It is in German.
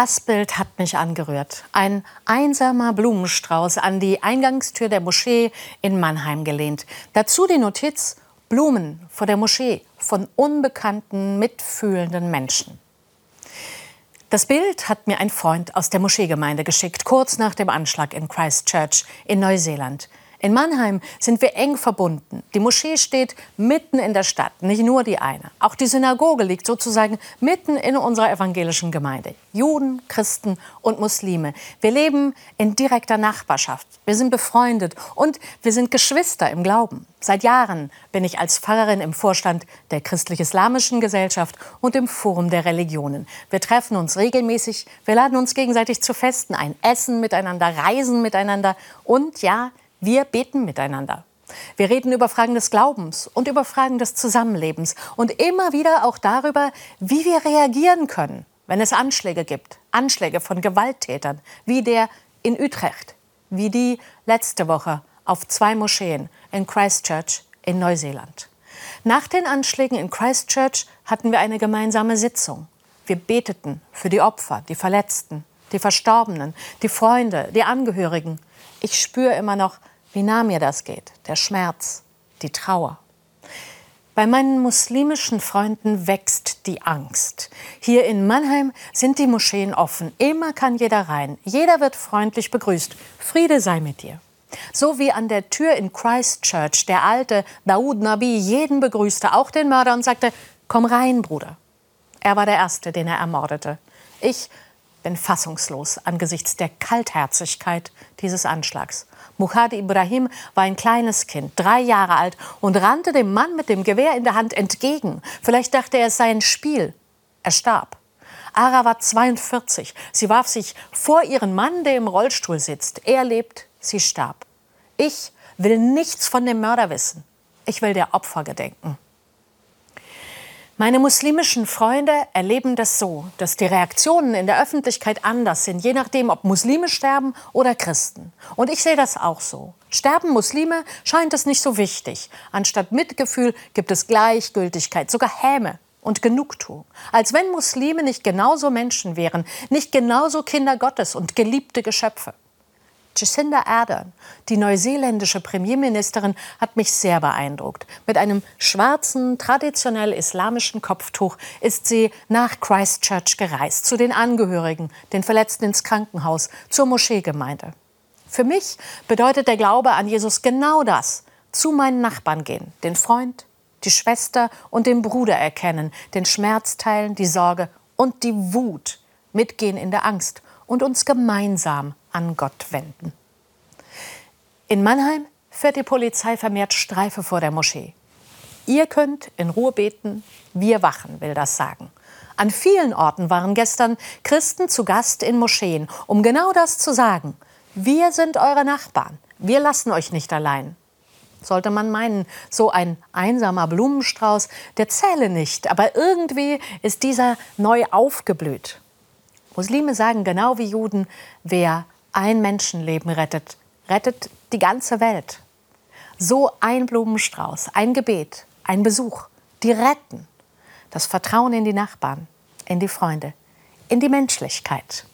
Das Bild hat mich angerührt. Ein einsamer Blumenstrauß an die Eingangstür der Moschee in Mannheim gelehnt. Dazu die Notiz Blumen vor der Moschee von unbekannten, mitfühlenden Menschen. Das Bild hat mir ein Freund aus der Moscheegemeinde geschickt, kurz nach dem Anschlag in Christchurch in Neuseeland. In Mannheim sind wir eng verbunden. Die Moschee steht mitten in der Stadt, nicht nur die eine. Auch die Synagoge liegt sozusagen mitten in unserer evangelischen Gemeinde. Juden, Christen und Muslime. Wir leben in direkter Nachbarschaft. Wir sind befreundet und wir sind Geschwister im Glauben. Seit Jahren bin ich als Pfarrerin im Vorstand der Christlich-Islamischen Gesellschaft und im Forum der Religionen. Wir treffen uns regelmäßig, wir laden uns gegenseitig zu Festen ein, essen miteinander, reisen miteinander und ja, wir beten miteinander. Wir reden über Fragen des Glaubens und über Fragen des Zusammenlebens und immer wieder auch darüber, wie wir reagieren können, wenn es Anschläge gibt. Anschläge von Gewalttätern, wie der in Utrecht, wie die letzte Woche auf zwei Moscheen in Christchurch in Neuseeland. Nach den Anschlägen in Christchurch hatten wir eine gemeinsame Sitzung. Wir beteten für die Opfer, die Verletzten, die Verstorbenen, die Freunde, die Angehörigen. Ich spüre immer noch, wie nah mir das geht, der Schmerz, die Trauer. Bei meinen muslimischen Freunden wächst die Angst. Hier in Mannheim sind die Moscheen offen. Immer kann jeder rein. Jeder wird freundlich begrüßt. Friede sei mit dir. So wie an der Tür in Christchurch der alte Daoud Nabi jeden begrüßte, auch den Mörder, und sagte: Komm rein, Bruder. Er war der Erste, den er ermordete. Ich bin fassungslos angesichts der Kaltherzigkeit dieses Anschlags. Muhad Ibrahim war ein kleines Kind, drei Jahre alt, und rannte dem Mann mit dem Gewehr in der Hand entgegen. Vielleicht dachte er, es sei ein Spiel. Er starb. Ara war 42. Sie warf sich vor ihren Mann, der im Rollstuhl sitzt. Er lebt, sie starb. Ich will nichts von dem Mörder wissen. Ich will der Opfer gedenken. Meine muslimischen Freunde erleben das so, dass die Reaktionen in der Öffentlichkeit anders sind, je nachdem, ob Muslime sterben oder Christen. Und ich sehe das auch so. Sterben Muslime scheint es nicht so wichtig. Anstatt Mitgefühl gibt es Gleichgültigkeit, sogar Häme und Genugtuung. Als wenn Muslime nicht genauso Menschen wären, nicht genauso Kinder Gottes und geliebte Geschöpfe. Jacinda Ardern, die neuseeländische Premierministerin, hat mich sehr beeindruckt. Mit einem schwarzen, traditionell islamischen Kopftuch ist sie nach Christchurch gereist, zu den Angehörigen, den Verletzten ins Krankenhaus, zur Moscheegemeinde. Für mich bedeutet der Glaube an Jesus genau das. Zu meinen Nachbarn gehen, den Freund, die Schwester und den Bruder erkennen, den Schmerz teilen, die Sorge und die Wut, mitgehen in der Angst und uns gemeinsam an Gott wenden. In Mannheim fährt die Polizei vermehrt Streife vor der Moschee. Ihr könnt in Ruhe beten, wir wachen, will das sagen. An vielen Orten waren gestern Christen zu Gast in Moscheen, um genau das zu sagen. Wir sind eure Nachbarn, wir lassen euch nicht allein. Sollte man meinen, so ein einsamer Blumenstrauß, der zähle nicht, aber irgendwie ist dieser neu aufgeblüht. Muslime sagen genau wie Juden, wer ein Menschenleben rettet, rettet die ganze Welt. So ein Blumenstrauß, ein Gebet, ein Besuch, die retten. Das Vertrauen in die Nachbarn, in die Freunde, in die Menschlichkeit.